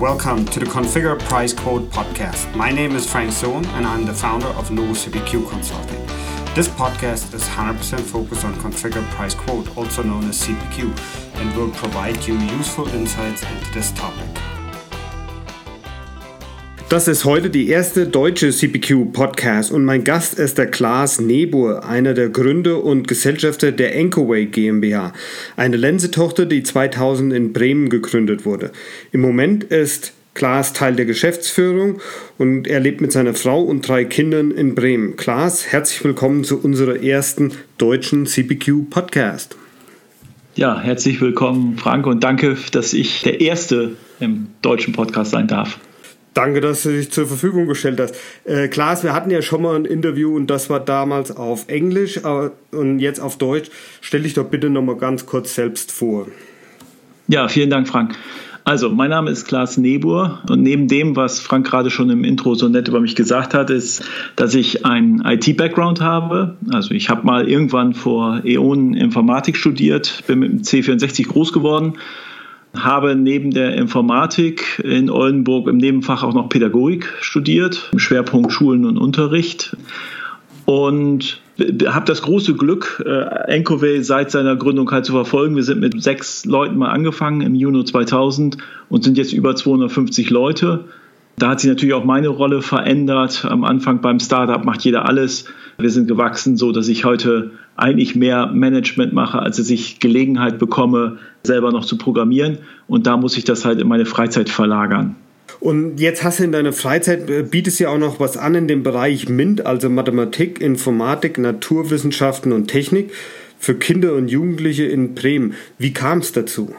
Welcome to the Configure Price Quote podcast. My name is Frank Sohn and I'm the founder of Novo CPQ Consulting. This podcast is 100% focused on Configure Price Quote, also known as CPQ, and will provide you useful insights into this topic. Das ist heute die erste deutsche CPQ-Podcast und mein Gast ist der Klaas Nebur, einer der Gründer und Gesellschafter der Encoway GmbH, eine Lensetochter, die 2000 in Bremen gegründet wurde. Im Moment ist Klaas Teil der Geschäftsführung und er lebt mit seiner Frau und drei Kindern in Bremen. Klaas, herzlich willkommen zu unserer ersten deutschen CPQ-Podcast. Ja, herzlich willkommen, Frank, und danke, dass ich der Erste im deutschen Podcast sein darf. Danke, dass du dich zur Verfügung gestellt hast. Äh, Klaas, wir hatten ja schon mal ein Interview und das war damals auf Englisch äh, und jetzt auf Deutsch. Stell dich doch bitte noch mal ganz kurz selbst vor. Ja, vielen Dank, Frank. Also, mein Name ist Klaas Nebur und neben dem, was Frank gerade schon im Intro so nett über mich gesagt hat, ist, dass ich einen IT-Background habe. Also ich habe mal irgendwann vor Äonen Informatik studiert, bin mit dem C64 groß geworden habe neben der Informatik in Oldenburg im Nebenfach auch noch Pädagogik studiert, im Schwerpunkt Schulen und Unterricht. Und habe das große Glück, äh, Encovey seit seiner Gründung halt zu verfolgen. Wir sind mit sechs Leuten mal angefangen im Juni 2000 und sind jetzt über 250 Leute. Da hat sich natürlich auch meine Rolle verändert. Am Anfang beim Startup macht jeder alles. Wir sind gewachsen, so dass ich heute eigentlich mehr Management mache, als dass ich Gelegenheit bekomme, selber noch zu programmieren. Und da muss ich das halt in meine Freizeit verlagern. Und jetzt hast du in deiner Freizeit, äh, bietest ja auch noch was an in dem Bereich MINT, also Mathematik, Informatik, Naturwissenschaften und Technik für Kinder und Jugendliche in Bremen. Wie kam es dazu?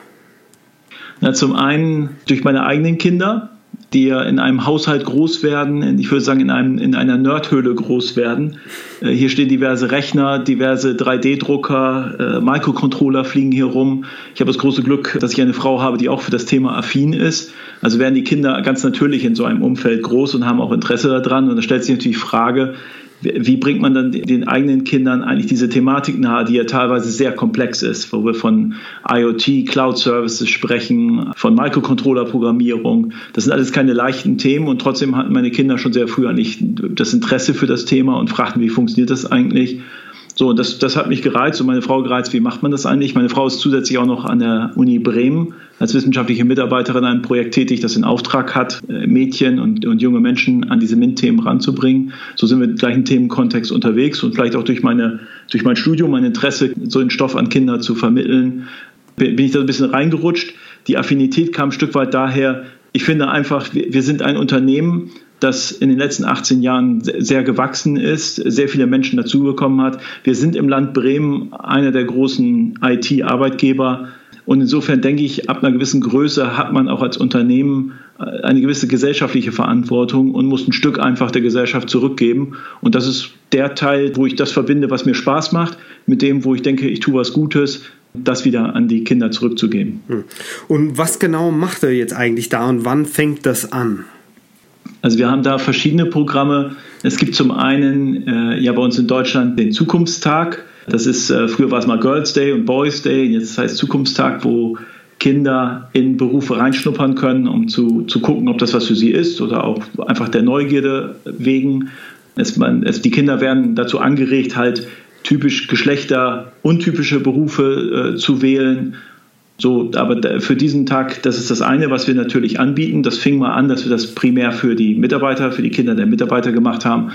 Na, zum einen durch meine eigenen Kinder die ja in einem Haushalt groß werden, ich würde sagen in, einem, in einer Nerdhöhle groß werden. Äh, hier stehen diverse Rechner, diverse 3D-Drucker, äh, Microcontroller fliegen hier rum. Ich habe das große Glück, dass ich eine Frau habe, die auch für das Thema affin ist. Also werden die Kinder ganz natürlich in so einem Umfeld groß und haben auch Interesse daran. Und da stellt sich natürlich die Frage, wie bringt man dann den eigenen Kindern eigentlich diese Thematik nahe, die ja teilweise sehr komplex ist, wo wir von IoT, Cloud Services sprechen, von Microcontroller-Programmierung. Das sind alles keine leichten Themen und trotzdem hatten meine Kinder schon sehr früh eigentlich das Interesse für das Thema und fragten, wie funktioniert das eigentlich? So, das, das hat mich gereizt und meine Frau gereizt, wie macht man das eigentlich? Meine Frau ist zusätzlich auch noch an der Uni Bremen als wissenschaftliche Mitarbeiterin einem Projekt tätig, das den Auftrag hat, äh, Mädchen und, und junge Menschen an diese MINT-Themen ranzubringen. So sind wir im gleichen Themenkontext unterwegs und vielleicht auch durch, meine, durch mein Studium, mein Interesse, so einen Stoff an Kinder zu vermitteln, bin ich da ein bisschen reingerutscht. Die Affinität kam ein Stück weit daher, ich finde einfach, wir sind ein Unternehmen, das in den letzten 18 Jahren sehr gewachsen ist, sehr viele Menschen dazugekommen hat. Wir sind im Land Bremen einer der großen IT-Arbeitgeber. Und insofern denke ich, ab einer gewissen Größe hat man auch als Unternehmen äh, eine gewisse gesellschaftliche Verantwortung und muss ein Stück einfach der Gesellschaft zurückgeben. Und das ist der Teil, wo ich das verbinde, was mir Spaß macht, mit dem, wo ich denke, ich tue was Gutes, das wieder an die Kinder zurückzugeben. Hm. Und was genau macht er jetzt eigentlich da und wann fängt das an? Also wir haben da verschiedene Programme. Es gibt zum einen äh, ja bei uns in Deutschland den Zukunftstag. Das ist, äh, früher war es mal Girls Day und Boys Day, jetzt heißt Zukunftstag, wo Kinder in Berufe reinschnuppern können, um zu, zu gucken, ob das was für sie ist oder auch einfach der Neugierde wegen. Es, man, es, die Kinder werden dazu angeregt, halt typisch geschlechteruntypische Berufe äh, zu wählen so, aber für diesen Tag, das ist das eine, was wir natürlich anbieten. Das fing mal an, dass wir das primär für die Mitarbeiter, für die Kinder der Mitarbeiter gemacht haben.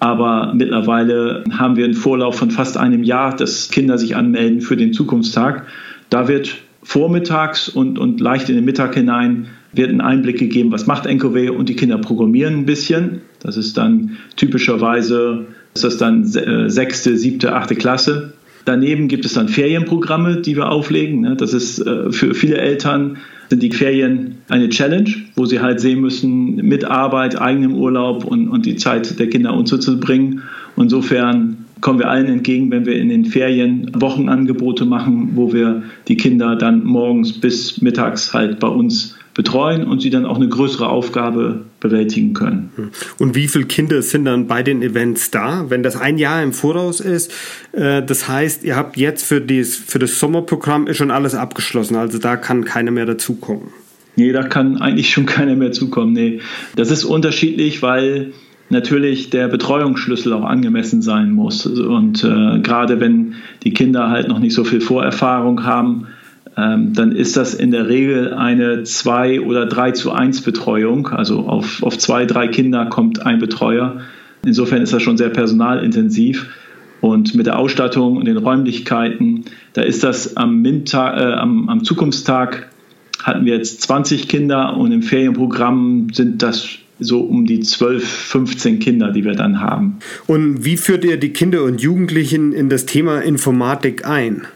Aber mittlerweile haben wir einen Vorlauf von fast einem Jahr, dass Kinder sich anmelden für den Zukunftstag. Da wird vormittags und, und leicht in den Mittag hinein wird ein Einblick gegeben, was macht NKW und die Kinder programmieren ein bisschen. Das ist dann typischerweise, ist das dann äh, sechste, siebte, achte Klasse. Daneben gibt es dann Ferienprogramme, die wir auflegen. Ne? Das ist äh, für viele Eltern sind die Ferien eine Challenge, wo sie halt sehen müssen, mit Arbeit, eigenem Urlaub und, und die Zeit der Kinder unterzubringen. Insofern kommen wir allen entgegen, wenn wir in den Ferien Wochenangebote machen, wo wir die Kinder dann morgens bis mittags halt bei uns betreuen und sie dann auch eine größere Aufgabe bewältigen können. Und wie viele Kinder sind dann bei den Events da? Wenn das ein Jahr im Voraus ist, äh, das heißt, ihr habt jetzt für, dies, für das Sommerprogramm ist schon alles abgeschlossen, also da kann keiner mehr dazukommen. Nee, da kann eigentlich schon keiner mehr zukommen. Nee, das ist unterschiedlich, weil natürlich der Betreuungsschlüssel auch angemessen sein muss. Und äh, gerade wenn die Kinder halt noch nicht so viel Vorerfahrung haben, dann ist das in der Regel eine 2 oder 3 zu 1 Betreuung. Also auf, auf zwei, drei Kinder kommt ein Betreuer. Insofern ist das schon sehr personalintensiv. Und mit der Ausstattung und den Räumlichkeiten, da ist das am, Mintag, äh, am, am Zukunftstag hatten wir jetzt 20 Kinder und im Ferienprogramm sind das so um die 12, 15 Kinder, die wir dann haben. Und wie führt ihr die Kinder und Jugendlichen in das Thema Informatik ein?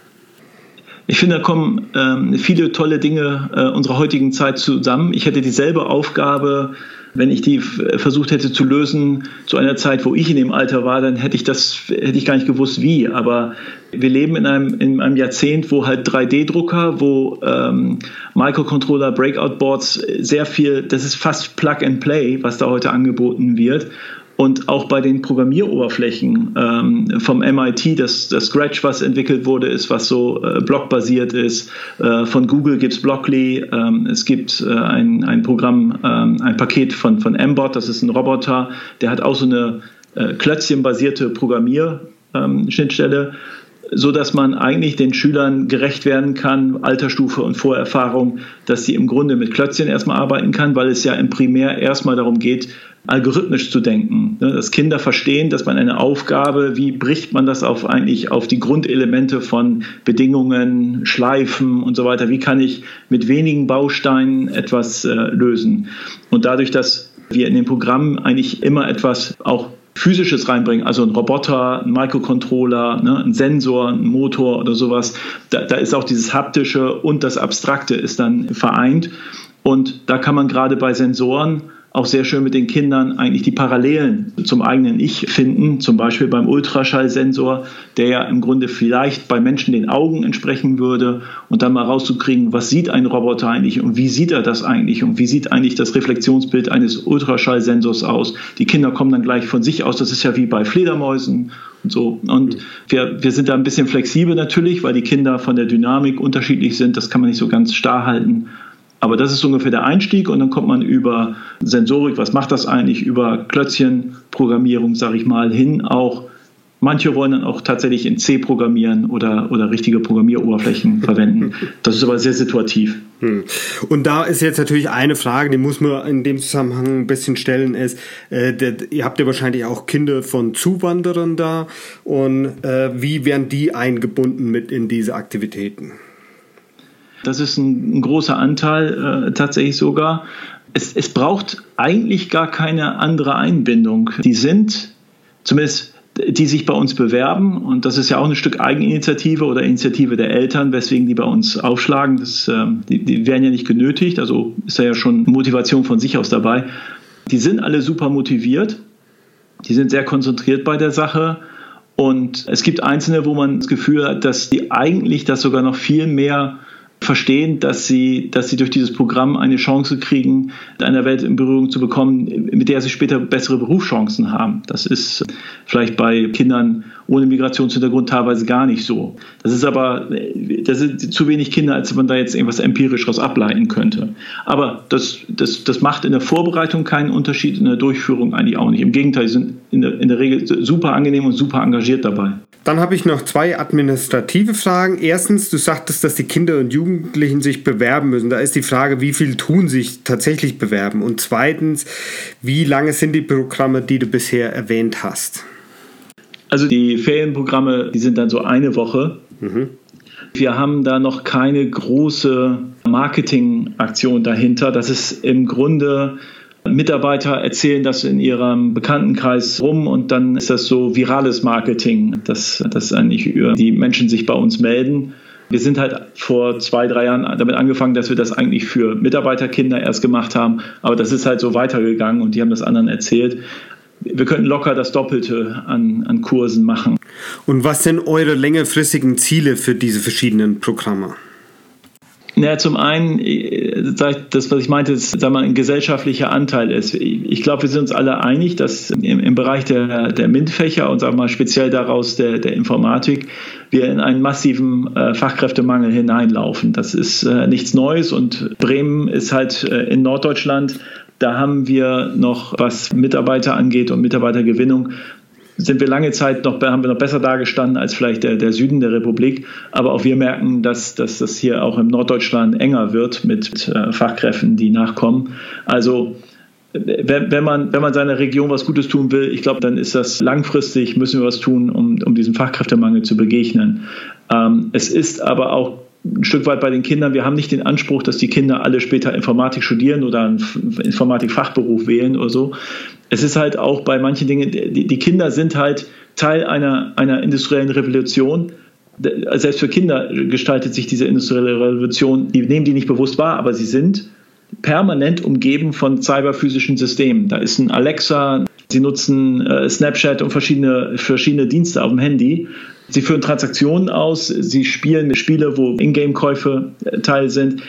Ich finde, da kommen ähm, viele tolle Dinge äh, unserer heutigen Zeit zusammen. Ich hätte dieselbe Aufgabe wenn ich die versucht hätte zu lösen zu einer Zeit, wo ich in dem Alter war, dann hätte ich das, hätte ich gar nicht gewusst, wie. Aber wir leben in einem, in einem Jahrzehnt, wo halt 3D-Drucker, wo ähm, Microcontroller, Breakout-Boards sehr viel, das ist fast Plug and Play, was da heute angeboten wird. Und auch bei den Programmieroberflächen ähm, vom MIT, das, das Scratch, was entwickelt wurde, ist, was so äh, blockbasiert ist. Äh, von Google gibt es Blockly. Ähm, es gibt äh, ein, ein Programm, ähm, ein Paket von, von Mbot, das ist ein Roboter, der hat auch so eine äh, klötzchenbasierte Programmierschnittstelle. Ähm, so dass man eigentlich den Schülern gerecht werden kann, Altersstufe und Vorerfahrung, dass sie im Grunde mit Klötzchen erstmal arbeiten kann, weil es ja im Primär erstmal darum geht, algorithmisch zu denken. Ne, dass Kinder verstehen, dass man eine Aufgabe, wie bricht man das auf eigentlich auf die Grundelemente von Bedingungen, Schleifen und so weiter, wie kann ich mit wenigen Bausteinen etwas äh, lösen. Und dadurch, dass wir in dem Programm eigentlich immer etwas auch Physisches reinbringen, also ein Roboter, ein Microcontroller, ne, ein Sensor, ein Motor oder sowas. Da, da ist auch dieses Haptische und das Abstrakte ist dann vereint. Und da kann man gerade bei Sensoren auch sehr schön mit den Kindern eigentlich die Parallelen zum eigenen Ich finden, zum Beispiel beim Ultraschallsensor, der ja im Grunde vielleicht bei Menschen den Augen entsprechen würde und dann mal rauszukriegen, was sieht ein Roboter eigentlich und wie sieht er das eigentlich und wie sieht eigentlich das Reflexionsbild eines Ultraschallsensors aus. Die Kinder kommen dann gleich von sich aus, das ist ja wie bei Fledermäusen und so. Und wir, wir sind da ein bisschen flexibel natürlich, weil die Kinder von der Dynamik unterschiedlich sind, das kann man nicht so ganz starr halten. Aber das ist ungefähr der Einstieg und dann kommt man über Sensorik, was macht das eigentlich, über Klötzchenprogrammierung, sage ich mal, hin auch. Manche wollen dann auch tatsächlich in C programmieren oder, oder richtige Programmieroberflächen verwenden. Das ist aber sehr situativ. Hm. Und da ist jetzt natürlich eine Frage, die muss man in dem Zusammenhang ein bisschen stellen, ist, äh, der, ihr habt ja wahrscheinlich auch Kinder von Zuwanderern da und äh, wie werden die eingebunden mit in diese Aktivitäten? Das ist ein, ein großer Anteil äh, tatsächlich sogar. Es, es braucht eigentlich gar keine andere Einbindung. Die sind, zumindest die sich bei uns bewerben, und das ist ja auch ein Stück Eigeninitiative oder Initiative der Eltern, weswegen die bei uns aufschlagen. Das, äh, die, die werden ja nicht genötigt, also ist da ja schon Motivation von sich aus dabei. Die sind alle super motiviert, die sind sehr konzentriert bei der Sache. Und es gibt Einzelne, wo man das Gefühl hat, dass die eigentlich das sogar noch viel mehr verstehen, dass sie, dass sie durch dieses Programm eine Chance kriegen, in einer Welt in Berührung zu bekommen, mit der sie später bessere Berufschancen haben. Das ist vielleicht bei Kindern ohne Migrationshintergrund teilweise gar nicht so. Das ist aber, das sind zu wenig Kinder, als man da jetzt irgendwas empirisch daraus ableiten könnte. Aber das, das, das macht in der Vorbereitung keinen Unterschied, in der Durchführung eigentlich auch nicht. Im Gegenteil, sie sind in der, in der Regel super angenehm und super engagiert dabei. Dann habe ich noch zwei administrative Fragen. Erstens, du sagtest, dass die Kinder und Jugendlichen sich bewerben müssen. Da ist die Frage, wie viel tun sich tatsächlich bewerben? Und zweitens, wie lange sind die Programme, die du bisher erwähnt hast? Also die Ferienprogramme, die sind dann so eine Woche. Mhm. Wir haben da noch keine große Marketingaktion dahinter. Das ist im Grunde Mitarbeiter erzählen das in ihrem Bekanntenkreis rum und dann ist das so virales Marketing, dass, dass eigentlich die Menschen sich bei uns melden. Wir sind halt vor zwei, drei Jahren damit angefangen, dass wir das eigentlich für Mitarbeiterkinder erst gemacht haben, aber das ist halt so weitergegangen und die haben das anderen erzählt. Wir könnten locker das Doppelte an, an Kursen machen. Und was sind eure längerfristigen Ziele für diese verschiedenen Programme? Naja, zum einen, äh, das, was ich meinte, ist, sag mal, ein gesellschaftlicher Anteil ist. Ich glaube, wir sind uns alle einig, dass im, im Bereich der, der MINT-Fächer und sag mal speziell daraus der, der Informatik wir in einen massiven äh, Fachkräftemangel hineinlaufen. Das ist äh, nichts Neues und Bremen ist halt äh, in Norddeutschland da haben wir noch, was Mitarbeiter angeht und Mitarbeitergewinnung, sind wir lange Zeit noch, haben wir noch besser dargestanden als vielleicht der, der Süden der Republik. Aber auch wir merken, dass, dass das hier auch im Norddeutschland enger wird mit äh, Fachkräften, die nachkommen. Also wenn, wenn, man, wenn man seiner Region was Gutes tun will, ich glaube, dann ist das langfristig, müssen wir was tun, um, um diesem Fachkräftemangel zu begegnen. Ähm, es ist aber auch ein Stück weit bei den Kindern, wir haben nicht den Anspruch, dass die Kinder alle später Informatik studieren oder einen Informatik-Fachberuf wählen oder so. Es ist halt auch bei manchen Dingen, die, Kinder sind halt Teil einer, einer industriellen Revolution. Selbst für Kinder gestaltet sich diese industrielle Revolution, die nehmen die nicht bewusst wahr, aber sie sind permanent umgeben von cyberphysischen Systemen. Da ist ein Alexa, sie nutzen äh, Snapchat und verschiedene, verschiedene Dienste auf dem Handy. Sie führen Transaktionen aus, sie spielen Spiele, wo Ingame-Käufe äh, Teil sind,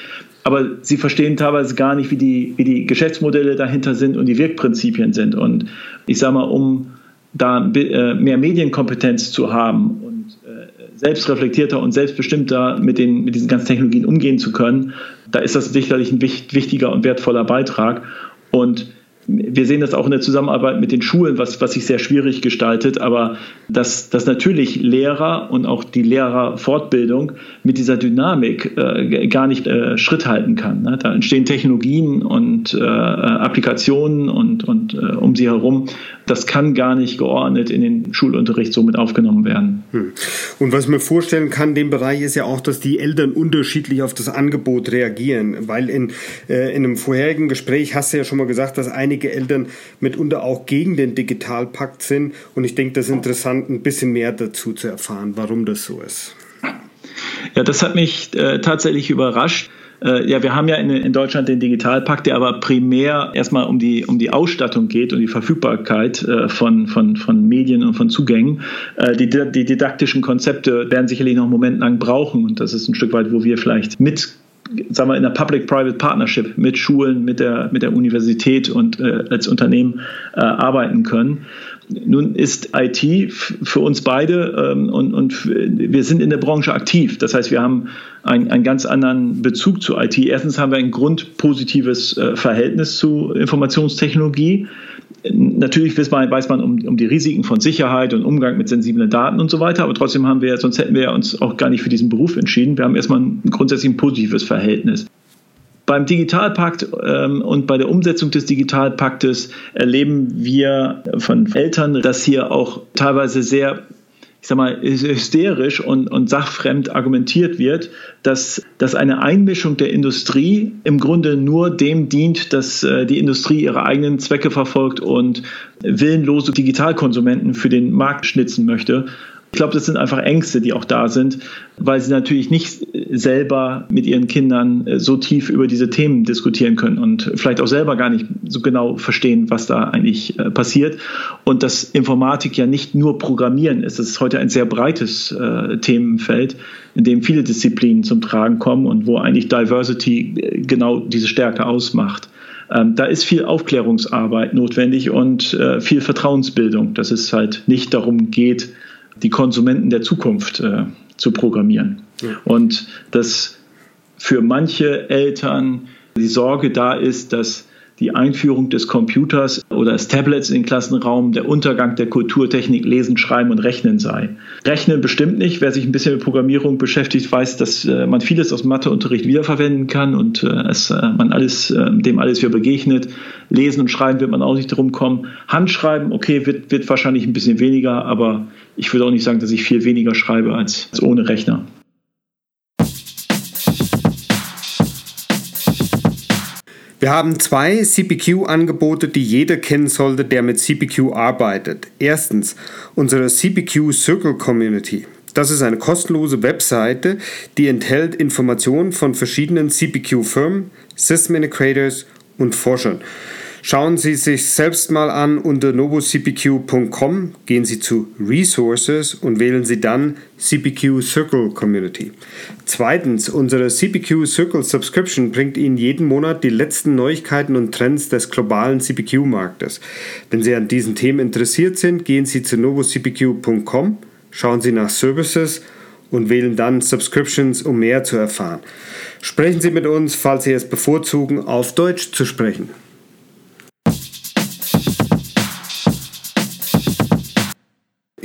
aber sie verstehen teilweise gar nicht, wie die, wie die Geschäftsmodelle dahinter sind und die Wirkprinzipien sind. Und ich sage mal, um da äh, mehr Medienkompetenz zu haben und äh, selbstreflektierter und selbstbestimmter mit, den, mit diesen ganzen Technologien umgehen zu können, da ist das sicherlich ein wichtiger und wertvoller Beitrag. Und wir sehen das auch in der Zusammenarbeit mit den Schulen, was, was sich sehr schwierig gestaltet, aber dass, dass natürlich Lehrer und auch die Lehrerfortbildung mit dieser Dynamik äh, gar nicht äh, Schritt halten kann. Ne? Da entstehen Technologien und äh, Applikationen und, und äh, um sie herum. Das kann gar nicht geordnet in den Schulunterricht so mit aufgenommen werden. Hm. Und was mir vorstellen kann, dem Bereich ist ja auch, dass die Eltern unterschiedlich auf das Angebot reagieren, weil in, äh, in einem vorherigen Gespräch hast du ja schon mal gesagt, dass einige einige Eltern mitunter auch gegen den Digitalpakt sind. Und ich denke, das ist interessant, ein bisschen mehr dazu zu erfahren, warum das so ist. Ja, das hat mich äh, tatsächlich überrascht. Äh, ja, wir haben ja in, Deutschland den Digitalpakt, der aber primär erstmal um die, um die Ausstattung geht und die Verfügbarkeit äh, von, von, von Medien und von Zugängen. Äh, die, die didaktischen Konzepte werden sicherlich noch einen Moment lang brauchen und das ist ein Stück weit, wo wir vielleicht mit sagen wir, in der Public-Private Partnership mit Schulen, mit der, mit der Universität und äh, als Unternehmen äh, arbeiten können. Nun ist IT für uns beide ähm, und, und wir sind in der Branche aktiv. Das heißt, wir haben einen, einen ganz anderen Bezug zu IT. Erstens haben wir ein grundpositives äh, Verhältnis zu Informationstechnologie natürlich weiß man, weiß man um, um, die Risiken von Sicherheit und Umgang mit sensiblen Daten und so weiter, aber trotzdem haben wir, sonst hätten wir uns auch gar nicht für diesen Beruf entschieden. Wir haben erstmal ein grundsätzlich ein positives Verhältnis. Beim Digitalpakt ähm, und bei der Umsetzung des Digitalpaktes erleben wir von Eltern, dass hier auch teilweise sehr ich sag mal, hysterisch und, und sachfremd argumentiert wird, dass, dass eine Einmischung der Industrie im Grunde nur dem dient, dass äh, die Industrie ihre eigenen Zwecke verfolgt und willenlose Digitalkonsumenten für den Markt schnitzen möchte. Ich glaube, das sind einfach Ängste, die auch da sind, weil sie natürlich nicht selber mit ihren Kindern äh, so tief über diese Themen diskutieren können und vielleicht auch selber gar nicht so genau verstehen, was da eigentlich äh, passiert. Und dass Informatik ja nicht nur Programmieren ist. Das ist heute ein sehr breites äh, Themenfeld, in dem viele Disziplinen zum Tragen kommen und wo eigentlich Diversity genau diese Stärke ausmacht. Ähm, da ist viel Aufklärungsarbeit notwendig und viel Vertrauensbildung, dass es halt nicht darum geht, die Konsumenten der Zukunft äh, zu programmieren. Ja. Und dass für manche Eltern die Sorge da ist, dass die Einführung des Computers oder des Tablets in den Klassenraum der Untergang der Kulturtechnik Lesen, Schreiben und Rechnen sei. Rechnen bestimmt nicht. Wer sich ein bisschen mit Programmierung beschäftigt, weiß, dass äh, man vieles aus Matheunterricht wiederverwenden kann und äh, es, äh, man alles, dem alles wieder begegnet. Lesen und Schreiben wird man auch nicht drum kommen. Handschreiben, okay, wird, wird wahrscheinlich ein bisschen weniger, aber ich würde auch nicht sagen, dass ich viel weniger schreibe als, als ohne Rechner. Wir haben zwei CPQ-Angebote, die jeder kennen sollte, der mit CPQ arbeitet. Erstens unsere CPQ Circle Community. Das ist eine kostenlose Webseite, die enthält Informationen von verschiedenen CPQ-Firmen, System Integrators und Forschern. Schauen Sie sich selbst mal an unter novocpq.com, gehen Sie zu Resources und wählen Sie dann CPQ Circle Community. Zweitens, unsere CPQ Circle Subscription bringt Ihnen jeden Monat die letzten Neuigkeiten und Trends des globalen CPQ-Marktes. Wenn Sie an diesen Themen interessiert sind, gehen Sie zu novocpq.com, schauen Sie nach Services und wählen dann Subscriptions, um mehr zu erfahren. Sprechen Sie mit uns, falls Sie es bevorzugen, auf Deutsch zu sprechen.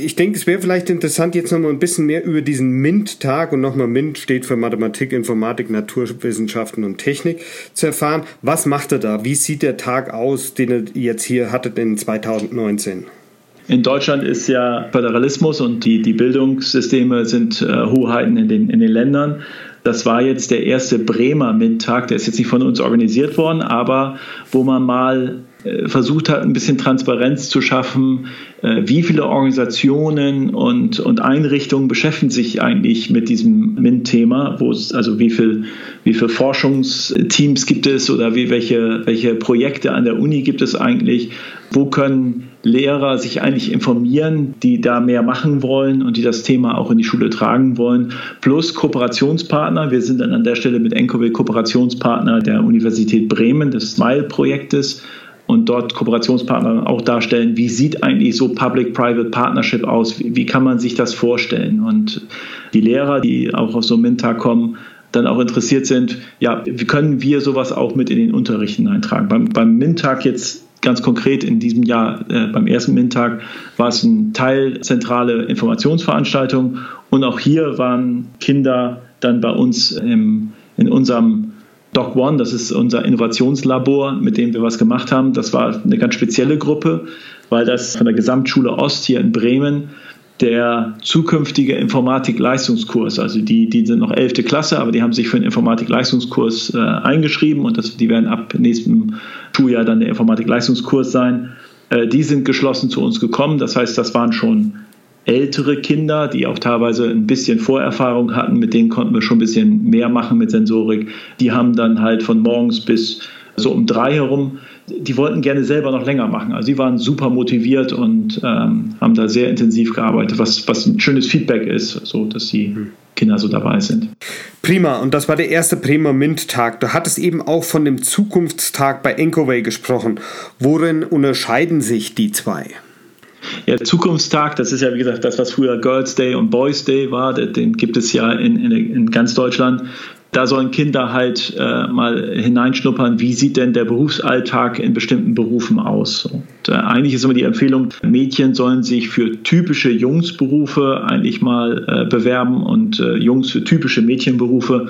Ich denke, es wäre vielleicht interessant, jetzt nochmal ein bisschen mehr über diesen MINT-Tag und nochmal MINT steht für Mathematik, Informatik, Naturwissenschaften und Technik zu erfahren. Was macht er da? Wie sieht der Tag aus, den ihr jetzt hier hattet in 2019? In Deutschland ist ja Föderalismus und die, die Bildungssysteme sind äh, Hoheiten in den, in den Ländern. Das war jetzt der erste Bremer MINT-Tag, der ist jetzt nicht von uns organisiert worden, aber wo man mal versucht hat, ein bisschen Transparenz zu schaffen, äh, wie viele Organisationen und, und Einrichtungen beschäftigen sich eigentlich mit diesem MINT-Thema, also wie viel, wie viele Forschungsteams gibt es oder wie, welche, welche Projekte an der Uni gibt es eigentlich, wo können Lehrer sich eigentlich informieren, die da mehr machen wollen und die das Thema auch in die Schule tragen wollen, plus Kooperationspartner. Wir sind dann an der Stelle mit Encoville Kooperationspartner der Universität Bremen, des SMILE-Projektes und dort Kooperationspartner auch darstellen, wie sieht eigentlich so Public-Private Partnership aus, wie, kann man sich das vorstellen? Und die Lehrer, die auch auf so einen MINTAG kommen, dann auch interessiert sind, ja, wie können wir sowas auch mit in den Unterricht hineintragen? Beim, beim MINTAG jetzt ganz konkret in diesem Jahr, äh, beim ersten MINTAG, war es eine teilzentrale Informationsveranstaltung und auch hier waren Kinder dann bei uns im, in unserem Doc One, das ist unser Innovationslabor, mit dem wir was gemacht haben. Das war eine ganz spezielle Gruppe, weil das von der Gesamtschule Ost hier in Bremen der zukünftige Informatik-Leistungskurs, also die, die sind noch 11. Klasse, aber die haben sich für einen Informatik-Leistungskurs äh, eingeschrieben und das, die werden ab nächstem Schuljahr dann der Informatik-Leistungskurs sein. Äh, die sind geschlossen zu uns gekommen, das heißt, das waren schon ältere Kinder, die auch teilweise ein bisschen Vorerfahrung hatten, mit denen konnten wir schon ein bisschen mehr machen mit Sensorik. Die haben dann halt von morgens bis so um drei herum, die wollten gerne selber noch länger machen. Also sie waren super motiviert und ähm, haben da sehr intensiv gearbeitet, was, was ein schönes Feedback ist, so dass die Kinder so dabei sind. Prima, und das war der erste Bremer MINT-Tag. Du hattest eben auch von dem Zukunftstag bei Encoway gesprochen. Worin unterscheiden sich die zwei? Ja, Zukunftstag, das ist ja wie gesagt das, was früher Girls Day und Boys Day war, den gibt es ja in, in, in ganz Deutschland. Da sollen Kinder halt äh, mal hineinschnuppern, wie sieht denn der Berufsalltag in bestimmten Berufen aus. Und äh, eigentlich ist immer die Empfehlung, Mädchen sollen sich für typische Jungsberufe eigentlich mal äh, bewerben und äh, Jungs für typische Mädchenberufe.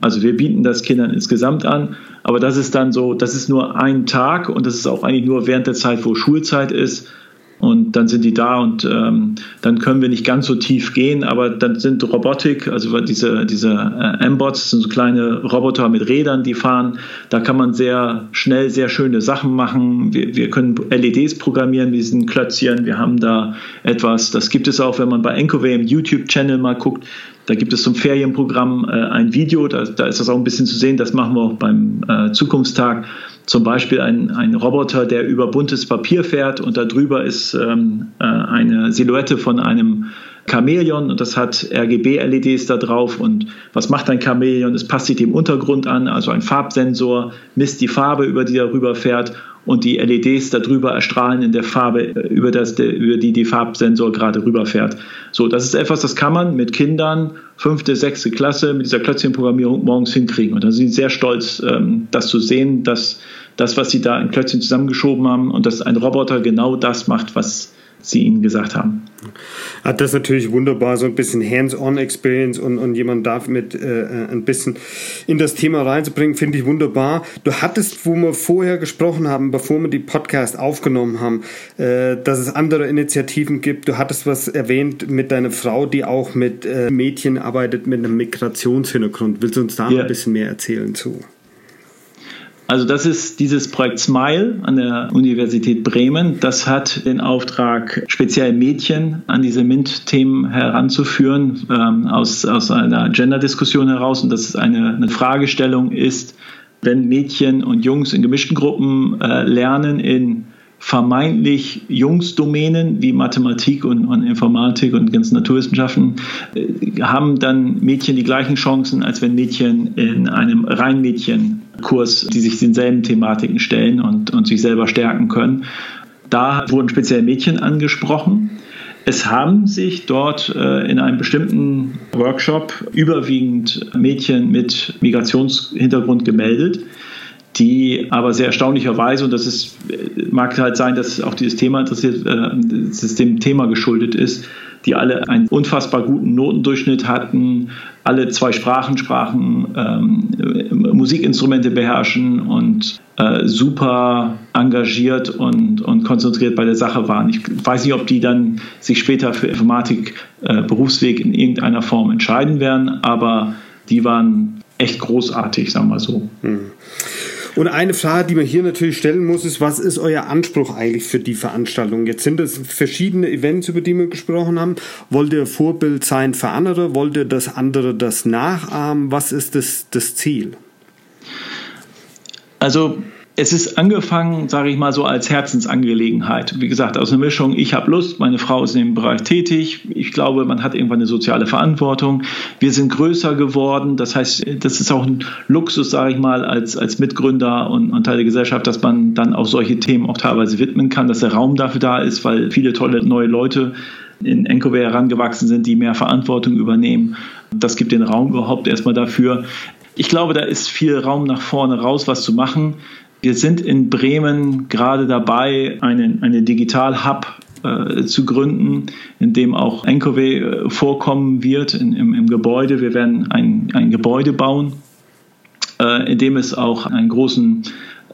Also wir bieten das Kindern insgesamt an, aber das ist dann so, das ist nur ein Tag und das ist auch eigentlich nur während der Zeit, wo Schulzeit ist. Und dann sind die da und ähm, dann können wir nicht ganz so tief gehen, aber dann sind Robotik, also diese, diese äh, M-Bots sind so kleine Roboter mit Rädern, die fahren. Da kann man sehr schnell sehr schöne Sachen machen. Wir, wir können LEDs programmieren mit diesen Klötzchen. Wir haben da etwas, das gibt es auch, wenn man bei Encoway im YouTube-Channel mal guckt. Da gibt es zum Ferienprogramm äh, ein Video, da, da ist das auch ein bisschen zu sehen. Das machen wir auch beim äh, Zukunftstag zum Beispiel ein, ein Roboter, der über buntes Papier fährt und darüber ist ähm, äh, eine Silhouette von einem Chamäleon und das hat RGB-LEDs da drauf. Und was macht ein Chamäleon? Es passt sich dem Untergrund an, also ein Farbsensor misst die Farbe, über die er rüberfährt und die LEDs darüber erstrahlen in der Farbe, äh, über, das, über die die Farbsensor gerade rüberfährt. So, das ist etwas, das kann man mit Kindern fünfte, sechste Klasse mit dieser Klötzchenprogrammierung morgens hinkriegen. Und da sind sie sehr stolz, ähm, das zu sehen, dass das, was sie da in Klötzchen zusammengeschoben haben und dass ein Roboter genau das macht, was sie ihnen gesagt haben. Ah, das ist natürlich wunderbar, so ein bisschen Hands-on-Experience und, und jemand damit äh, äh, ein bisschen in das Thema reinzubringen, finde ich wunderbar. Du hattest, wo wir vorher gesprochen haben, bevor wir die Podcast aufgenommen haben, äh, dass es andere Initiativen gibt. Du hattest was erwähnt mit deiner Frau, die auch mit äh, Mädchen arbeitet mit einem Migrationshintergrund. Willst du uns da ja. ein bisschen mehr erzählen zu? Also das ist dieses Projekt SMILE an der Universität Bremen. Das hat den Auftrag, speziell Mädchen an diese MINT-Themen heranzuführen, ähm, aus, aus einer Gender-Diskussion heraus. Und dass es eine, eine Fragestellung ist, wenn Mädchen und Jungs in gemischten Gruppen äh, lernen in vermeintlich Jungsdomänen wie Mathematik und, und Informatik und ganzen Naturwissenschaften äh, haben dann Mädchen die gleichen Chancen, als wenn Mädchen in einem Reinmädchenkurs, die sich denselben Thematiken stellen und, und sich selber stärken können. Da wurden speziell Mädchen angesprochen. Es haben sich dort äh, in einem bestimmten Workshop überwiegend Mädchen mit Migrationshintergrund gemeldet die aber sehr erstaunlicherweise, und das ist, mag halt sein, dass auch dieses Thema interessiert, äh, das dem Thema geschuldet ist, die alle einen unfassbar guten Notendurchschnitt hatten, alle zwei Sprachen sprachen, ähm, Musikinstrumente beherrschen und äh, super engagiert und, und konzentriert bei der Sache waren. Ich weiß nicht, ob die dann sich später für Informatik äh, Berufsweg in irgendeiner Form entscheiden werden, aber die waren echt großartig, sagen wir so. Hm. Und eine Frage, die man hier natürlich stellen muss, ist, was ist euer Anspruch eigentlich für die Veranstaltung? Jetzt sind es verschiedene Events, über die wir gesprochen haben. Wollt ihr Vorbild sein für andere? Wollt ihr, dass andere das nachahmen? Was ist das, das Ziel? Also es ist angefangen, sage ich mal so, als Herzensangelegenheit. Wie gesagt, aus einer Mischung, ich habe Lust, meine Frau ist in dem Bereich tätig, ich glaube, man hat irgendwann eine soziale Verantwortung. Wir sind größer geworden, das heißt, das ist auch ein Luxus, sage ich mal, als, als Mitgründer und, und Teil der Gesellschaft, dass man dann auch solche Themen auch teilweise widmen kann, dass der Raum dafür da ist, weil viele tolle neue Leute in Enkowe herangewachsen sind, die mehr Verantwortung übernehmen. Das gibt den Raum überhaupt erstmal dafür. Ich glaube, da ist viel Raum nach vorne raus, was zu machen. Wir sind in Bremen gerade dabei, einen, einen Digital-Hub äh, zu gründen, in dem auch Enkowe äh, vorkommen wird in, im, im, Gebäude. Wir werden ein, ein Gebäude bauen, äh, in dem es auch einen großen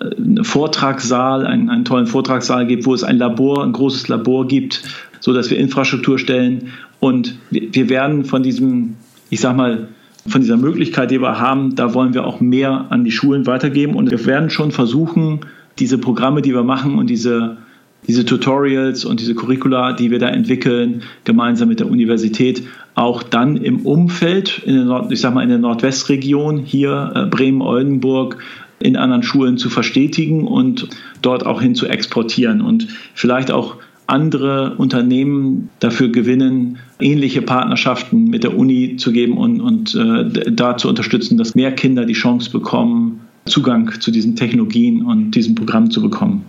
äh, Vortragssaal, einen, einen tollen Vortragssaal gibt, wo es ein Labor, ein großes Labor gibt, so dass wir Infrastruktur stellen. Und wir, wir werden von diesem, ich sag mal, von dieser Möglichkeit, die wir haben, da wollen wir auch mehr an die Schulen weitergeben. Und wir werden schon versuchen, diese Programme, die wir machen und diese, diese Tutorials und diese Curricula, die wir da entwickeln, gemeinsam mit der Universität, auch dann im Umfeld, in der Nord, ich sag mal in der Nordwestregion, hier äh, Bremen, Oldenburg, in anderen Schulen zu verstetigen und dort auch hin zu exportieren und vielleicht auch andere Unternehmen dafür gewinnen, ähnliche Partnerschaften mit der Uni zu geben und, und äh, da zu unterstützen, dass mehr Kinder die Chance bekommen, Zugang zu diesen Technologien und diesem Programm zu bekommen.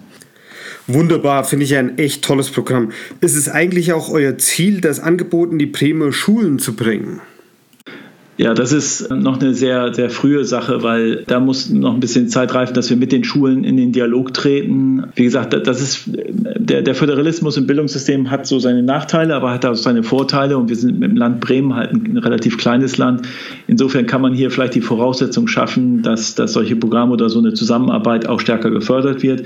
Wunderbar, finde ich ein echt tolles Programm. Ist es eigentlich auch euer Ziel, das Angebot in die Bremer Schulen zu bringen? Ja, das ist noch eine sehr, sehr frühe Sache, weil da muss noch ein bisschen Zeit reifen, dass wir mit den Schulen in den Dialog treten. Wie gesagt, das ist, der, der Föderalismus im Bildungssystem hat so seine Nachteile, aber hat auch seine Vorteile und wir sind im Land Bremen halt ein relativ kleines Land. Insofern kann man hier vielleicht die Voraussetzung schaffen, dass, dass solche Programme oder so eine Zusammenarbeit auch stärker gefördert wird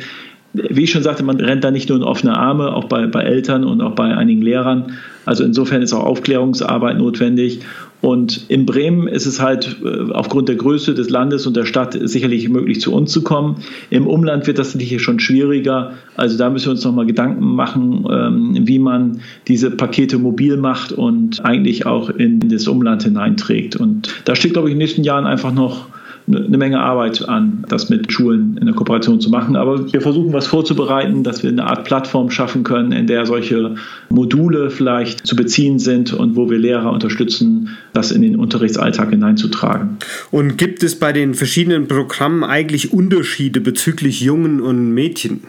wie ich schon sagte, man rennt da nicht nur in offene Arme, auch bei, bei Eltern und auch bei einigen Lehrern. Also insofern ist auch Aufklärungsarbeit notwendig. Und in Bremen ist es halt äh, aufgrund der Größe des Landes und der Stadt sicherlich möglich, zu uns zu kommen. Im Umland wird das natürlich schon schwieriger. Also da müssen wir uns nochmal Gedanken machen, ähm, wie man diese Pakete mobil macht und eigentlich auch in das Umland hineinträgt. Und da steht, glaube ich, in den nächsten Jahren einfach noch eine Menge Arbeit an, das mit Schulen in der Kooperation zu machen. Aber wir versuchen was vorzubereiten, dass wir eine Art Plattform schaffen können, in der solche Module vielleicht zu beziehen sind und wo wir Lehrer unterstützen, das in den Unterrichtsalltag hineinzutragen. Und gibt es bei den verschiedenen Programmen eigentlich Unterschiede bezüglich Jungen und Mädchen?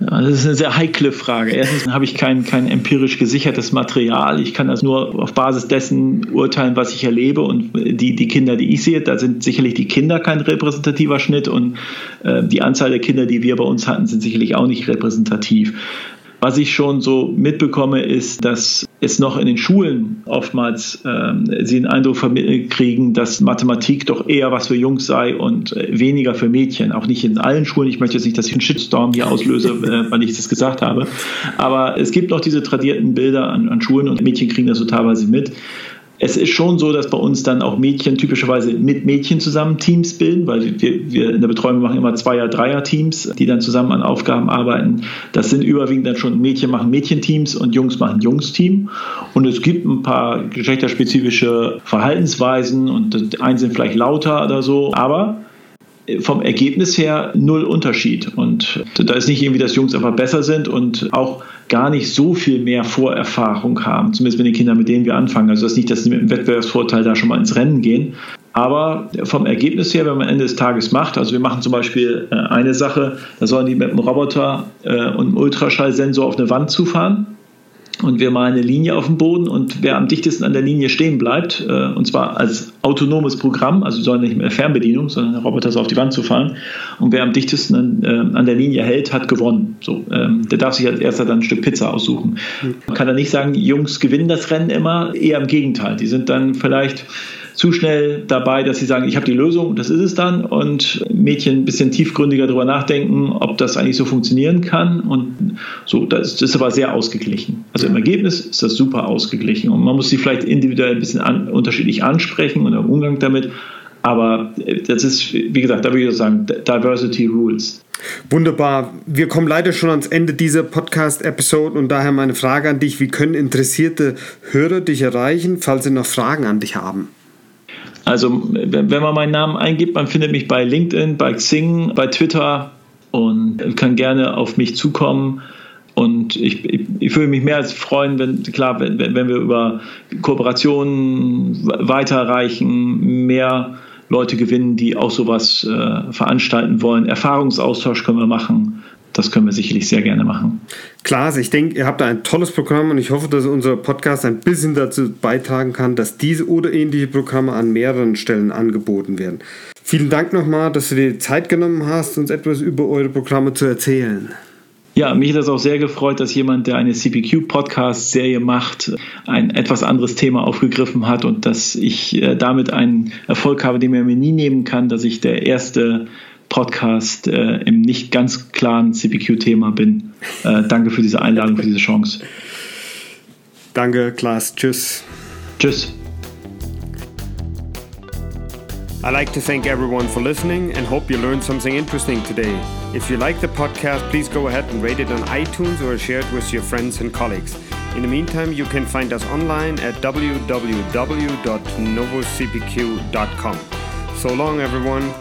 Ja, das ist eine sehr heikle Frage. Erstens habe ich kein, kein empirisch gesichertes Material. Ich kann das nur auf Basis dessen urteilen, was ich erlebe. Und die, die Kinder, die ich sehe, da sind sicherlich die Kinder kein repräsentativer Schnitt. Und äh, die Anzahl der Kinder, die wir bei uns hatten, sind sicherlich auch nicht repräsentativ. Was ich schon so mitbekomme, ist, dass es noch in den Schulen oftmals ähm, sie den Eindruck kriegen, dass Mathematik doch eher was für Jungs sei und äh, weniger für Mädchen. Auch nicht in allen Schulen. Ich möchte jetzt nicht, dass ich einen Shitstorm hier auslöse, äh, weil ich das gesagt habe. Aber es gibt noch diese tradierten Bilder an, an Schulen und Mädchen kriegen das so teilweise mit. Es ist schon so, dass bei uns dann auch Mädchen typischerweise mit Mädchen zusammen Teams bilden, weil wir, wir in der Betreuung machen immer Zweier-, Dreier-Teams, die dann zusammen an Aufgaben arbeiten. Das sind überwiegend dann schon Mädchen machen Mädchenteams und Jungs machen Jungs-Team. Und es gibt ein paar geschlechterspezifische Verhaltensweisen und ein sind vielleicht lauter oder so. Aber vom Ergebnis her null Unterschied. Und da ist nicht irgendwie, dass Jungs einfach besser sind und auch gar nicht so viel mehr Vorerfahrung haben, zumindest mit den Kindern, mit denen wir anfangen. Also das ist nicht, dass sie mit dem Wettbewerbsvorteil da schon mal ins Rennen gehen. Aber vom Ergebnis her, wenn man Ende des Tages macht, also wir machen zum Beispiel äh, eine Sache, da sollen die mit einem Roboter äh, und einem Ultraschallsensor auf eine Wand zufahren und wir malen eine Linie auf dem Boden und wer am dichtesten an der Linie stehen bleibt, äh, und zwar als autonomes Programm, also soll nicht mehr Fernbedienung, sondern der Roboter soll auf die Wand zu fahren und wer am dichtesten an, äh, an der Linie hält, hat gewonnen. So, ähm, der darf sich als erster dann ein Stück Pizza aussuchen. Man kann da nicht sagen, Jungs gewinnen das Rennen immer, eher im Gegenteil. Die sind dann vielleicht zu schnell dabei, dass sie sagen, ich habe die Lösung, das ist es dann und Mädchen ein bisschen tiefgründiger darüber nachdenken, ob das eigentlich so funktionieren kann und so, das ist aber sehr ausgeglichen. Also im Ergebnis ist das super ausgeglichen und man muss sie vielleicht individuell ein bisschen an, unterschiedlich ansprechen und im Umgang damit, aber das ist, wie gesagt, da würde ich sagen, Diversity Rules. Wunderbar. Wir kommen leider schon ans Ende dieser Podcast-Episode und daher meine Frage an dich. Wie können interessierte Hörer dich erreichen, falls sie noch Fragen an dich haben? Also wenn man meinen Namen eingibt, man findet mich bei LinkedIn, bei Xing, bei Twitter und kann gerne auf mich zukommen. Und ich, ich, ich würde mich mehr als freuen, wenn, klar, wenn, wenn wir über Kooperationen weiterreichen, mehr Leute gewinnen, die auch sowas äh, veranstalten wollen. Erfahrungsaustausch können wir machen das können wir sicherlich sehr gerne machen. Klaas, ich denke, ihr habt da ein tolles Programm und ich hoffe, dass unser Podcast ein bisschen dazu beitragen kann, dass diese oder ähnliche Programme an mehreren Stellen angeboten werden. Vielen Dank nochmal, dass du dir Zeit genommen hast, uns etwas über eure Programme zu erzählen. Ja, mich hat das auch sehr gefreut, dass jemand, der eine CPQ-Podcast-Serie macht, ein etwas anderes Thema aufgegriffen hat und dass ich äh, damit einen Erfolg habe, den man mir nie nehmen kann, dass ich der erste Podcast äh, im nicht ganz klaren CPQ-Thema bin. Äh, danke für diese Einladung, für diese Chance. Danke, Klaas. Tschüss. Tschüss. I'd like to thank everyone for listening and hope you learned something interesting today. If you like the podcast, please go ahead and rate it on iTunes or share it with your friends and colleagues. In the meantime, you can find us online at www.novocpq.com. So long, everyone.